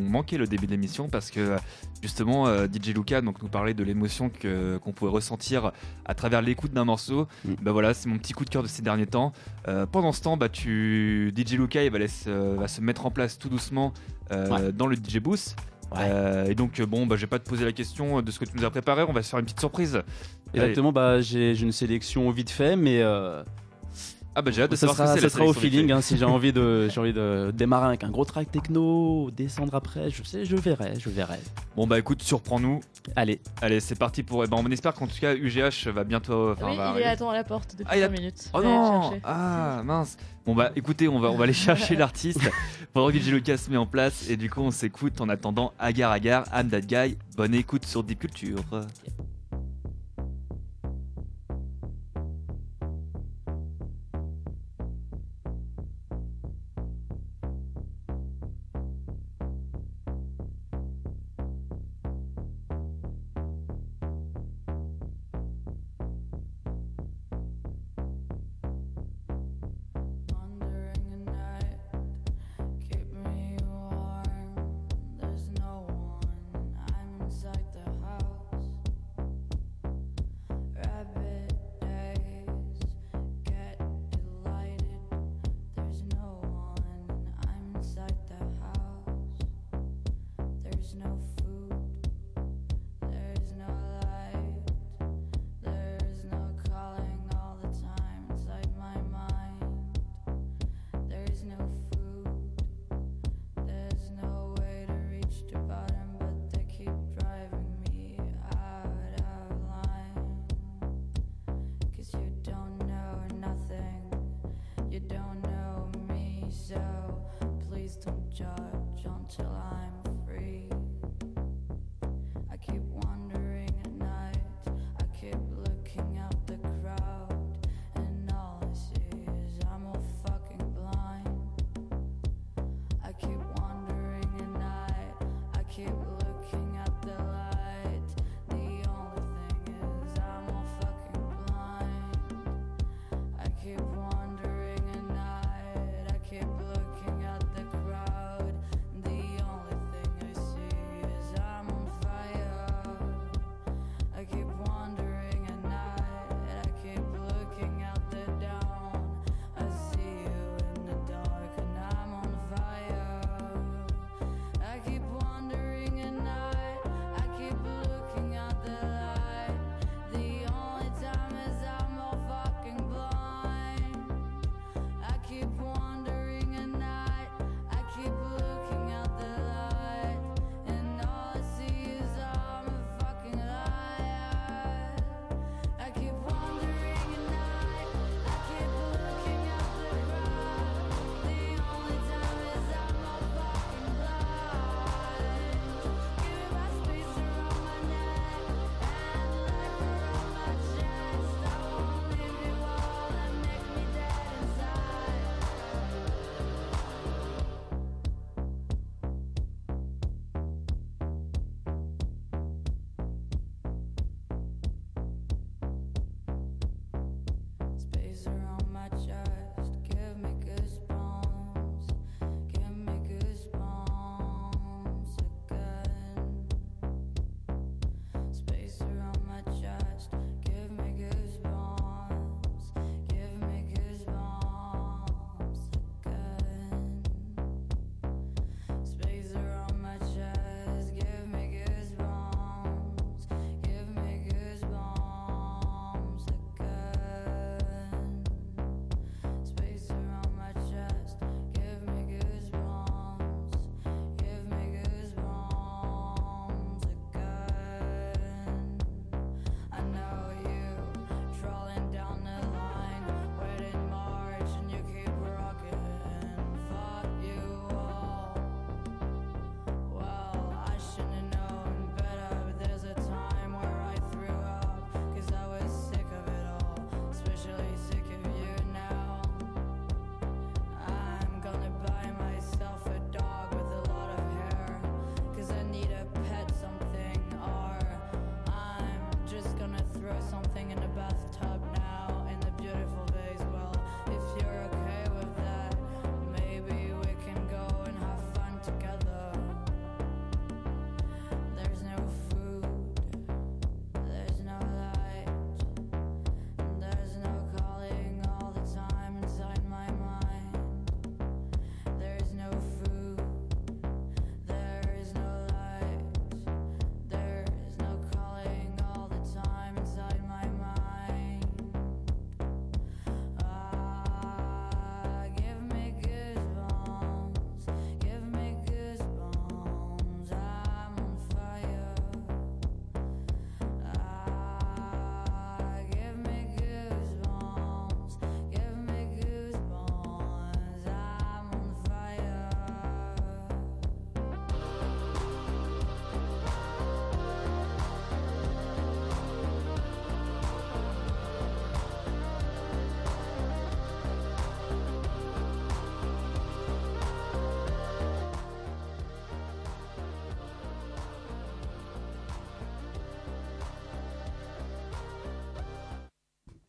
manqué le début de l'émission parce que justement, euh, DJ Luca donc, nous parlait de l'émotion que- qu'on pouvait ressentir à travers l'écoute d'un morceau. Mm. Bah voilà, c'est mon petit coup de cœur de ces derniers temps. Euh, pendant ce temps, bah, tu... DJ Luca il va, laisse- euh, va se mettre en place tout doucement euh, Ouais. dans le DJ Booth. Ouais. Euh, et donc, bon, bah, je vais pas te poser la question de ce que tu nous as préparé, on va se faire une petite surprise. Exactement, bah, j'ai une sélection vite fait, mais euh, Ah, bah, j'ai hâte de ça savoir sera, ce que c'est ça la sera au feeling. hein, si j'ai envie, de, [LAUGHS] j'ai envie de démarrer avec un gros track techno, descendre après, je sais, je verrai, je verrai. Bon, bah écoute, surprends-nous. Allez, Allez, c'est parti pour. eh ben, on espère qu'en tout cas, UGH va bientôt. enfin, oui, va il arriver. attend à la porte depuis Ah, il 5 a- minutes. Oh non. Ah mince Bon bah écoutez, on va, on va aller [LAUGHS] chercher l'artiste pendant que DJ Lucas se met en place et du coup on s'écoute en attendant Agar Agar, I'm That Guy. Bonne écoute sur Deep Culture.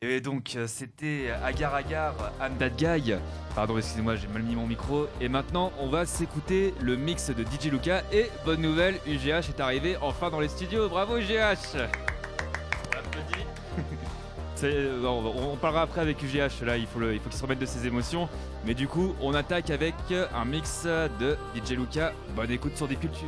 Et donc euh, c'était Agar Agar, I'm That Guy. Pardon, excusez-moi, j'ai mal mis mon micro. Et maintenant, on va s'écouter le mix de DJ Luca. Et bonne nouvelle, UGH est arrivé enfin dans les studios. Bravo UGH [LAUGHS] on, on parlera après avec UGH, là il faut le- il faut qu'il se remette de ses émotions. Mais du coup, on attaque avec un mix de DJ Luca. Bonne écoute sur des cultures.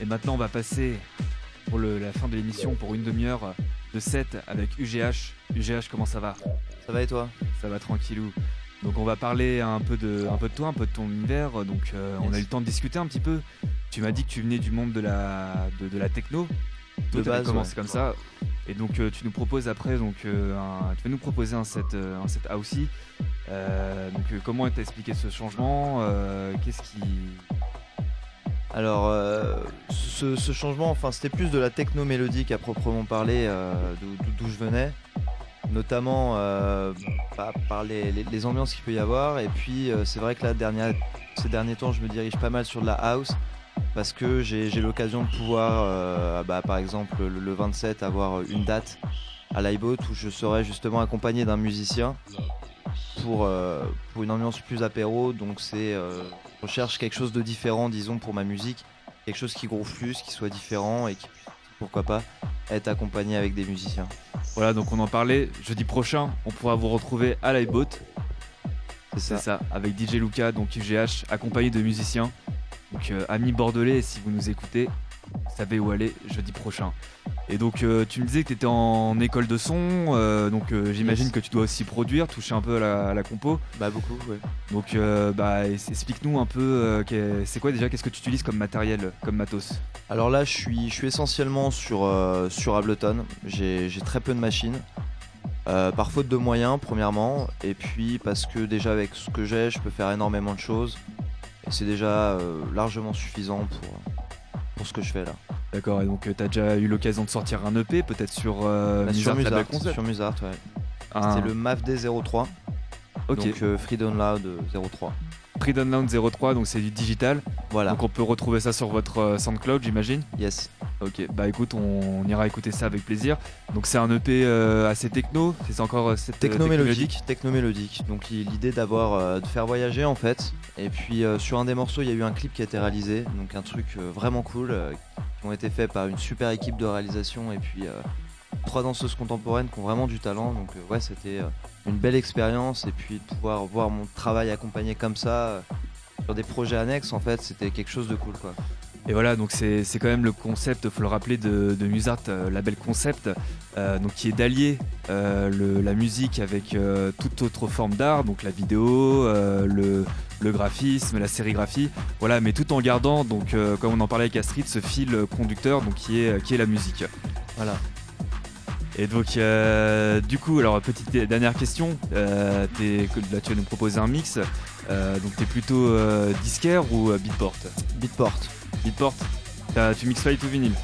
Et maintenant, on va passer pour le- la fin de l'émission pour une demi-heure de set avec UGH. UGH, comment ça va? Ça va et toi? Ça va tranquillou. Donc on va parler un peu de, un peu de toi, un peu de ton univers. Donc euh, on a eu le temps de discuter un petit peu. Tu m'as dit que tu venais du monde de la, de, de la techno. De base, commencé ouais. comme ça. Et donc euh, tu nous proposes après, donc euh, un- tu vas nous proposer un set, un set housey. Donc comment t'as expliqué ce changement? Qu'est-ce qui Alors, euh, ce, changement, enfin, c'était plus de la techno mélodique à proprement parler, euh, d'où- je venais, notamment euh, bah, par les, ambiances qu'il peut y avoir. Et puis, c'est vrai que là, ces derniers temps, je me dirige pas mal sur de la house. Parce que j'ai l'occasion de pouvoir, bah, par exemple, le, le 27, avoir une date à l'iBoat où je serai justement accompagné d'un musicien pour, euh, pour une ambiance plus apéro. Donc, c'est. euh, je recherche quelque chose de différent, disons, pour ma musique. Quelque chose qui groove plus, qui soit différent et qui pourquoi pas, être accompagné avec des musiciens. Voilà, donc on en parlait. Jeudi prochain, on pourra vous retrouver à l'iBoat. C'est ça. ça, avec DJ Luca, donc UGH, accompagné de musiciens. Donc, euh, amis bordelais, si vous nous écoutez, savez où aller jeudi prochain. Et donc, euh, tu me disais que tu étais en école de son, euh, donc euh, j'imagine Yes. que tu dois aussi produire, toucher un peu à la, à la compo. Bah, beaucoup, ouais. Donc, bah, explique-nous un peu, c'est quoi déjà, qu'est-ce que tu utilises comme matériel, comme matos? Alors là, je suis, je suis essentiellement sur, sur Ableton. J'ai très peu de machines. Par faute de moyens, premièrement. Et puis parce que déjà, avec ce que j'ai, je peux faire énormément de choses. Et c'est déjà largement suffisant pour, pour ce que je fais là. D'accord, et donc tu as déjà eu l'occasion de sortir un EP, peut-être sur euh, Bah, sur Musart sur Musart, ouais. Un- C'était le MAFD 03. Ok, Donc euh, Free Download euh, 03. Free Download 03, donc c'est du digital. Voilà. Donc on peut retrouver ça sur votre euh, SoundCloud, j'imagine Yes. Ok, bah écoute, on, on ira écouter ça avec plaisir. Donc c'est un EP euh, assez techno, c'est encore euh, cette euh, Techno-mélodique, techno-mélodique. Donc i- l'idée d'avoir euh, de faire voyager en fait. Et puis euh, sur un des morceaux, il y a eu un clip qui a été réalisé, donc un truc vraiment cool, qui ont été faits par une super équipe de réalisation et puis trois danseuses contemporaines qui ont vraiment du talent. Donc ouais, c'était une belle expérience et puis de pouvoir voir mon travail accompagné comme ça euh, sur des projets annexes en fait, c'était quelque chose de cool quoi. Et voilà, donc c'est quand même le concept, faut le rappeler, de, de Musart, euh, label concept, euh, donc qui est d'allier euh, la musique avec toute autre forme d'art, donc la vidéo, le, le graphisme, la sérigraphie, voilà, mais tout en gardant, donc comme on en parlait avec Astrid, ce fil conducteur, donc qui est, qui est la musique. Voilà. Et donc, euh, du coup, alors petite dernière question, euh, là tu vas nous proposer un mix, euh, donc t'es plutôt euh, disquaire ou beatport? Beatport. Beatport, tu mixes pas tout vinyle?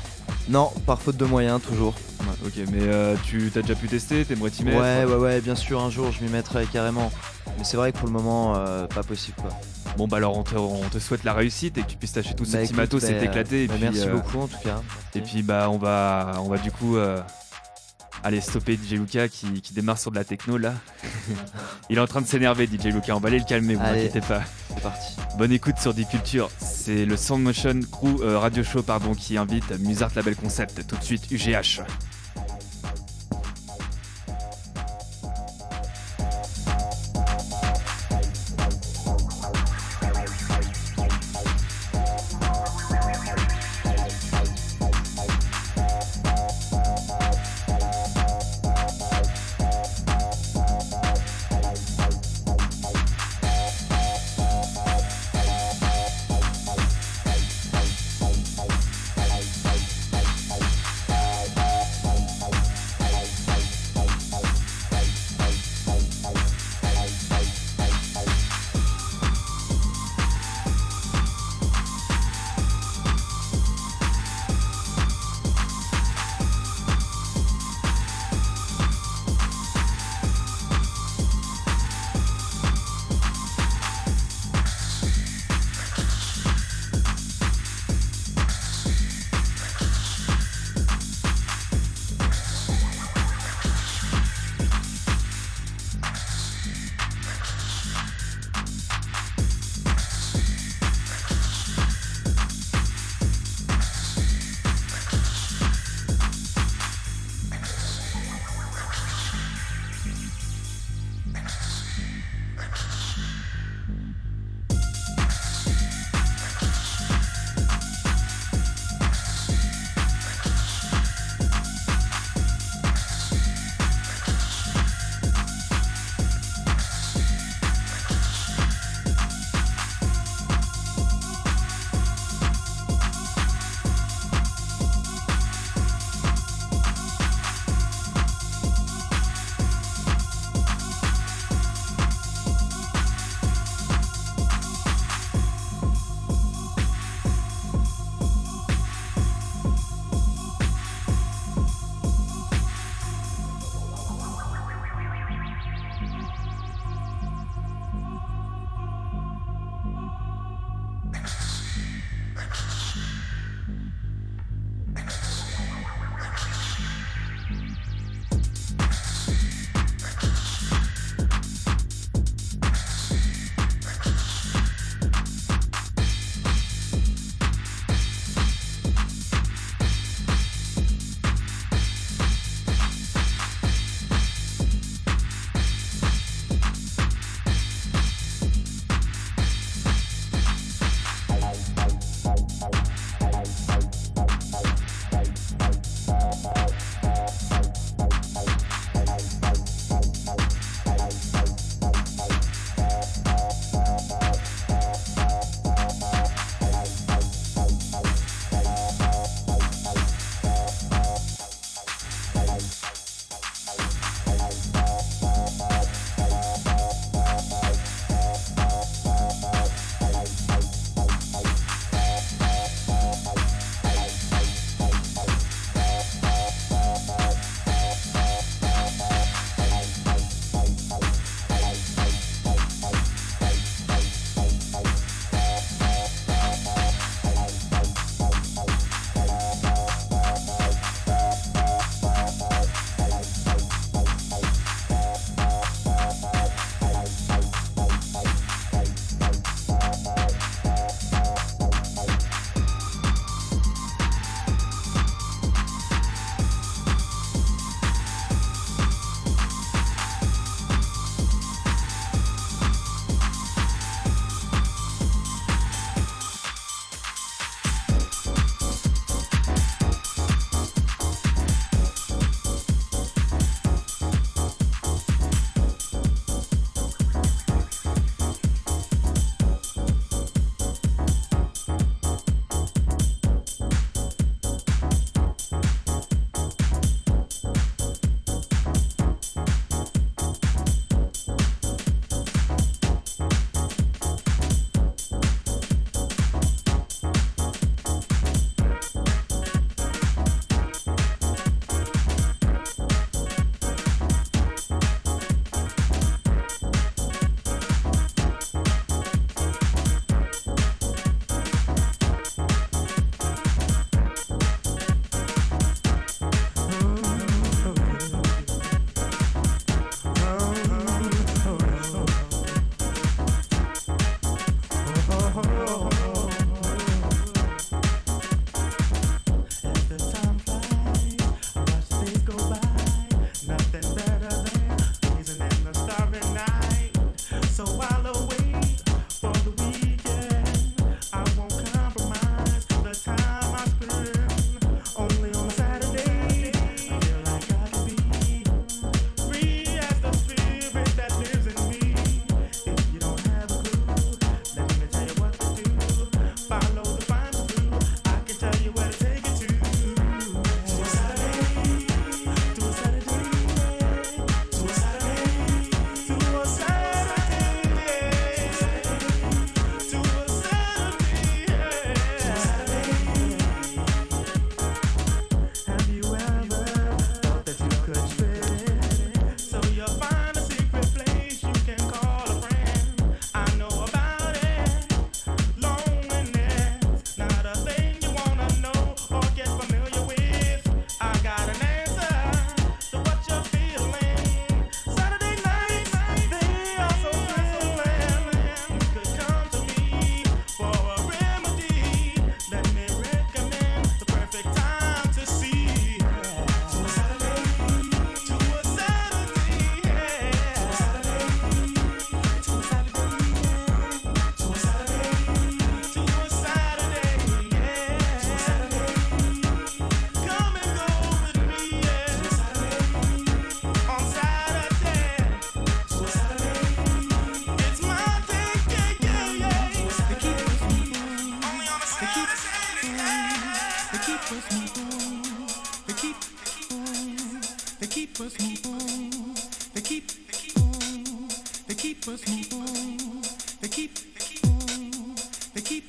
Non, par faute de moyens toujours. Ouais, Ok, mais euh, tu t'as déjà pu tester, t'aimerais t'y mettre? Ouais, ouais, ouais, bien sûr, un jour je m'y mettrai carrément. Mais c'est vrai que pour le moment, pas possible quoi. Bon bah alors on te, on te souhaite la réussite et que tu puisses t'acheter tout ce Bah, petit écoute, matos et bah, bah, puis, merci beaucoup en tout cas. Et puis bah on va, on va du coup aller stopper DJ Luca qui, qui démarre sur de la techno là. Il est en train de s'énerver DJ Luca, on va aller le calmer, vous Allez. inquiétez pas. C'est parti. Bonne écoute sur Deep Culture, c'est le Sound Motion Crew euh, Radio Show pardon qui invite Musart Label Concept tout de suite UGH.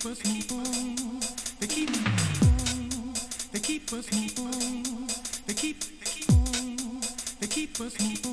Keep me They keep us moving.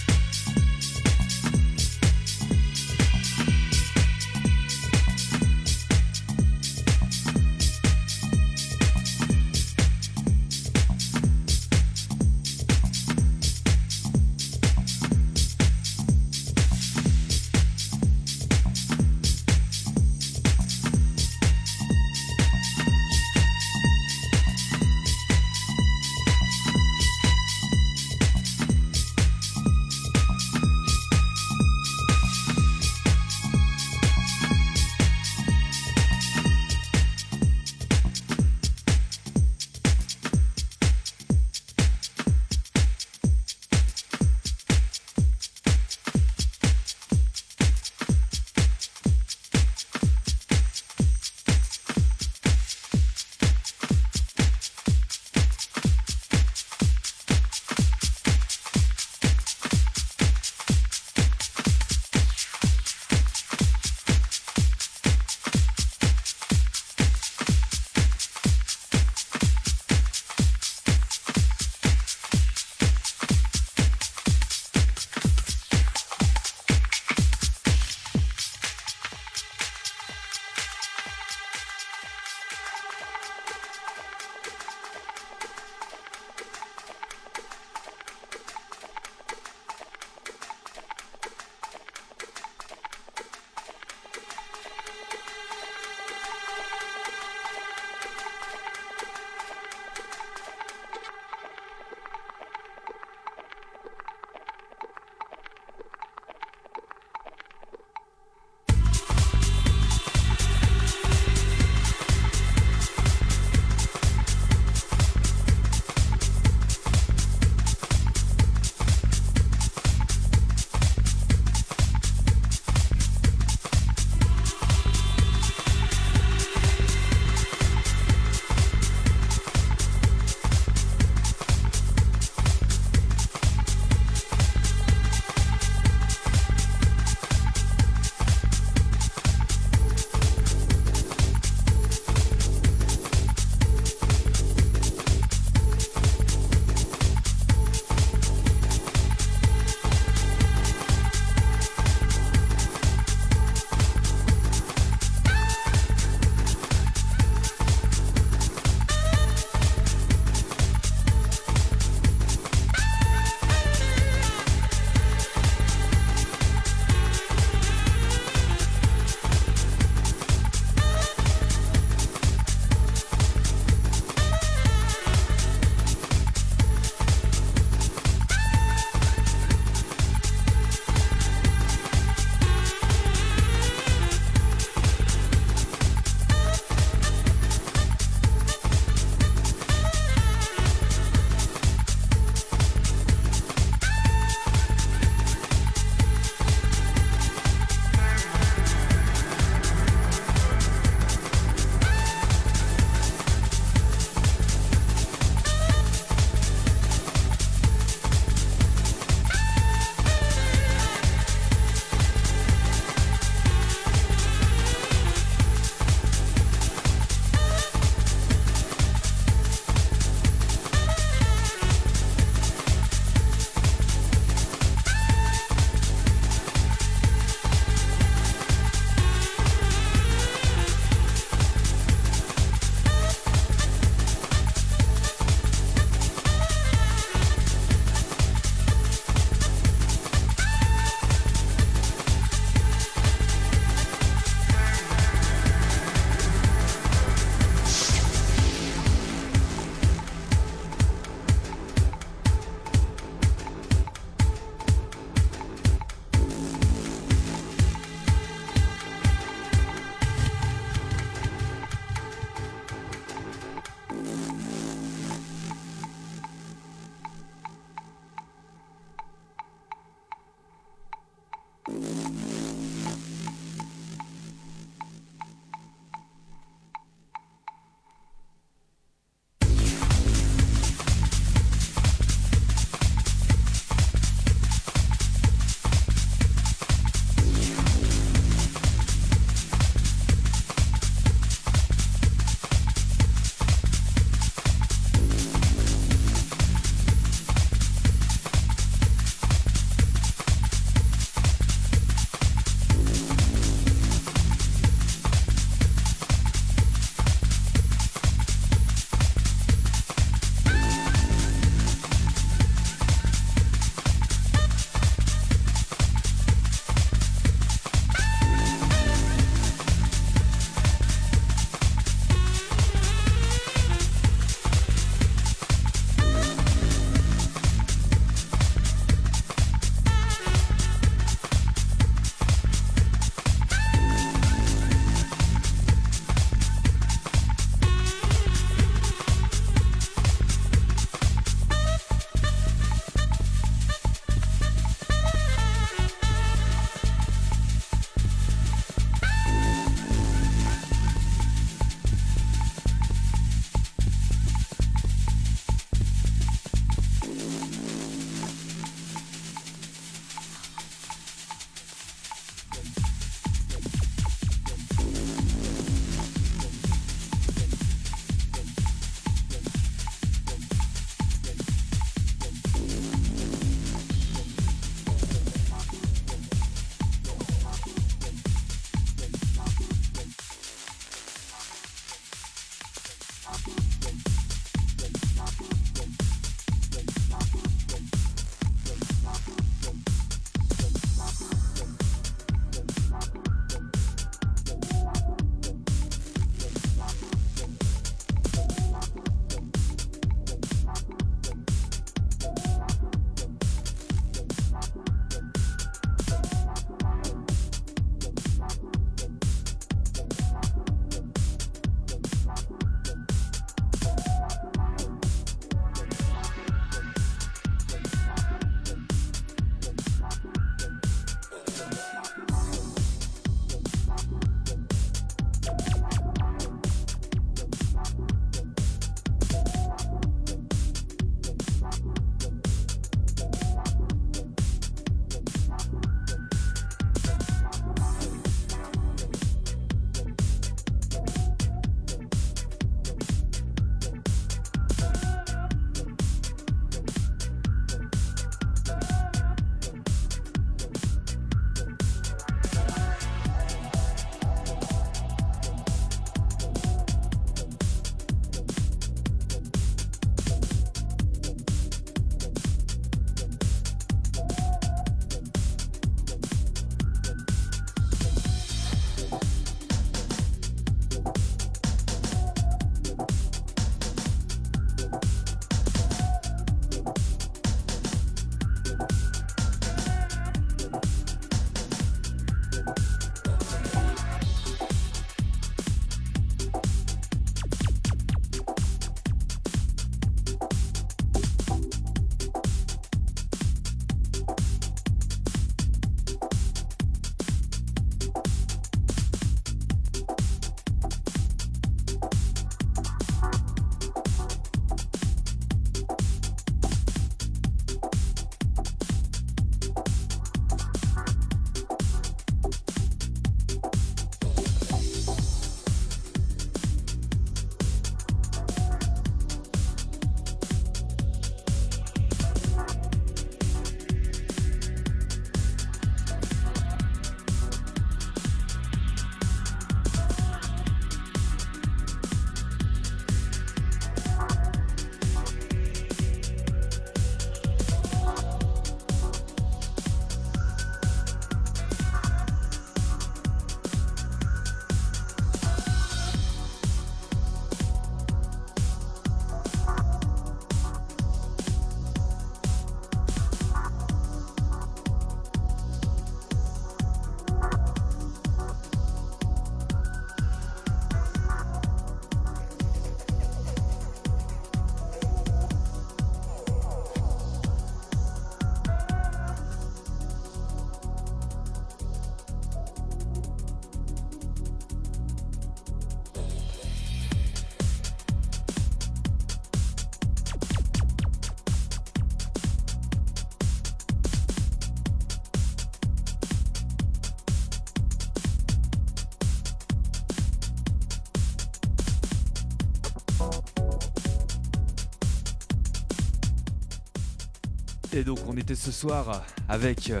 Et donc on était ce soir avec, euh,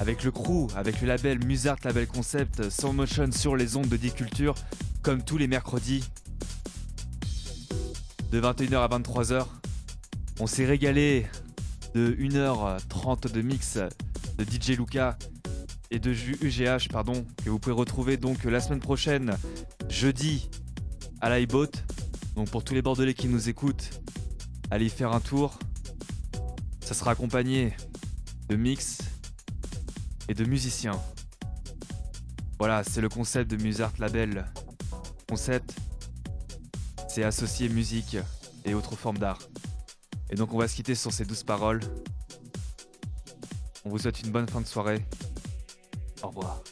le crew, avec le label Musart Label Concept, Sound Motion sur les ondes de D-Culture, comme tous les mercredis, de 21h à 23h. On s'est régalé de 1h30 de mix de DJ Luca et de UGH, pardon, que vous pouvez retrouver donc la semaine prochaine, jeudi, à l'iBoat. Donc pour tous les Bordelais qui nous écoutent, allez y faire un tour. Ça sera accompagné de mix et de musiciens. Voilà, c'est le concept de Musart Label. Concept, c'est associer musique et autres formes d'art. Et donc on va se quitter sur ces douces paroles. On vous souhaite une bonne fin de soirée. Au revoir.